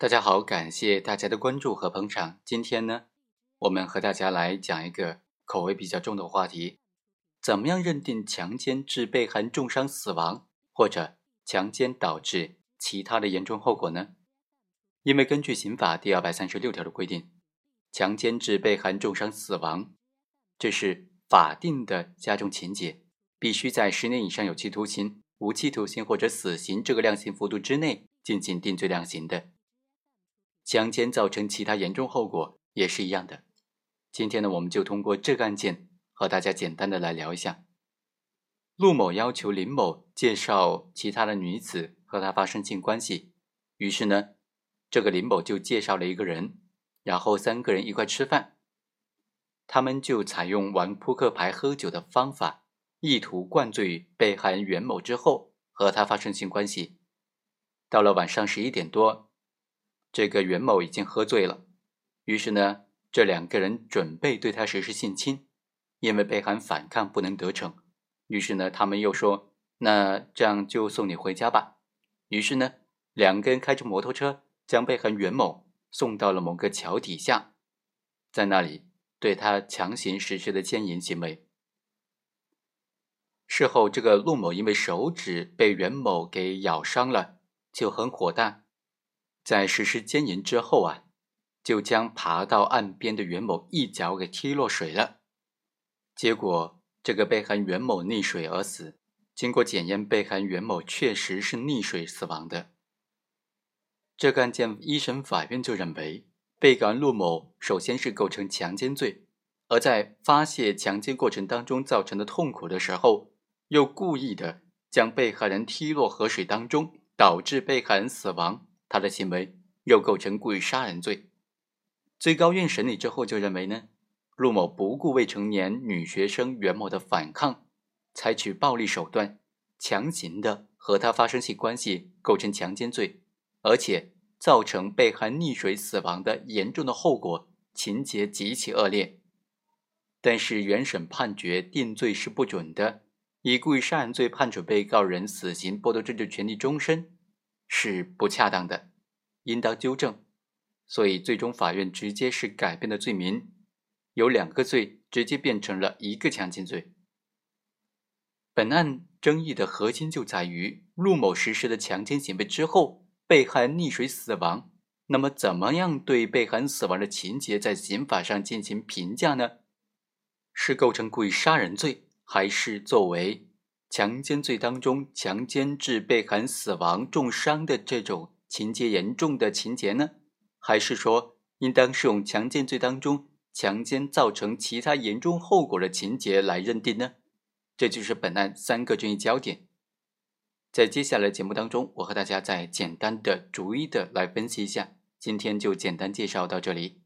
大家好，感谢大家的关注和捧场。今天呢，我们和大家来讲一个口味比较重的话题：怎么样认定强奸致被害人重伤死亡，或者强奸导致其他的严重后果呢？因为根据刑法第二百三十六条的规定，强奸致被害人重伤死亡，这是法定的加重情节，必须在十年以上有期徒刑、无期徒刑或者死刑这个量刑幅度之内进行定罪量刑的。强奸造成其他严重后果也是一样的。今天呢，我们就通过这个案件和大家简单的来聊一下。陆某要求林某介绍其他的女子和他发生性关系，于是呢，这个林某就介绍了一个人，然后三个人一块吃饭。他们就采用玩扑克牌、喝酒的方法，意图灌醉被害人袁某之后和他发生性关系。到了晚上十一点多。这个袁某已经喝醉了，于是呢，这两个人准备对他实施性侵，因为被害反抗不能得逞，于是呢，他们又说：“那这样就送你回家吧。”于是呢，两个人开着摩托车将被害袁某送到了某个桥底下，在那里对他强行实施的奸淫行为。事后，这个陆某因为手指被袁某给咬伤了，就很火大。在实施奸淫之后啊，就将爬到岸边的袁某一脚给踢落水了。结果，这个被害人袁某溺水而死。经过检验，被害人袁某确实是溺水死亡的。这个案件，一审法院就认为，被告人陆某首先是构成强奸罪，而在发泄强奸过程当中造成的痛苦的时候，又故意的将被害人踢落河水当中，导致被害人死亡。他的行为又构成故意杀人罪。最高院审理之后就认为呢，陆某不顾未成年女学生袁某的反抗，采取暴力手段，强行的和她发生性关系，构成强奸罪，而且造成被害溺水死亡的严重的后果，情节极其恶劣。但是原审判决定罪是不准的，以故意杀人罪判处被告人死刑，剥夺政治权利终身。是不恰当的，应当纠正。所以，最终法院直接是改变了罪名，由两个罪直接变成了一个强奸罪。本案争议的核心就在于陆某实施的强奸行为之后，被害溺水死亡。那么，怎么样对被害人死亡的情节在刑法上进行评价呢？是构成故意杀人罪，还是作为？强奸罪当中，强奸致被害人死亡、重伤的这种情节严重的情节呢？还是说应当适用强奸罪当中强奸造成其他严重后果的情节来认定呢？这就是本案三个争议焦点。在接下来节目当中，我和大家再简单的、逐一的来分析一下。今天就简单介绍到这里。